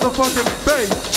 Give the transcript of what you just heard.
motherfucking bass?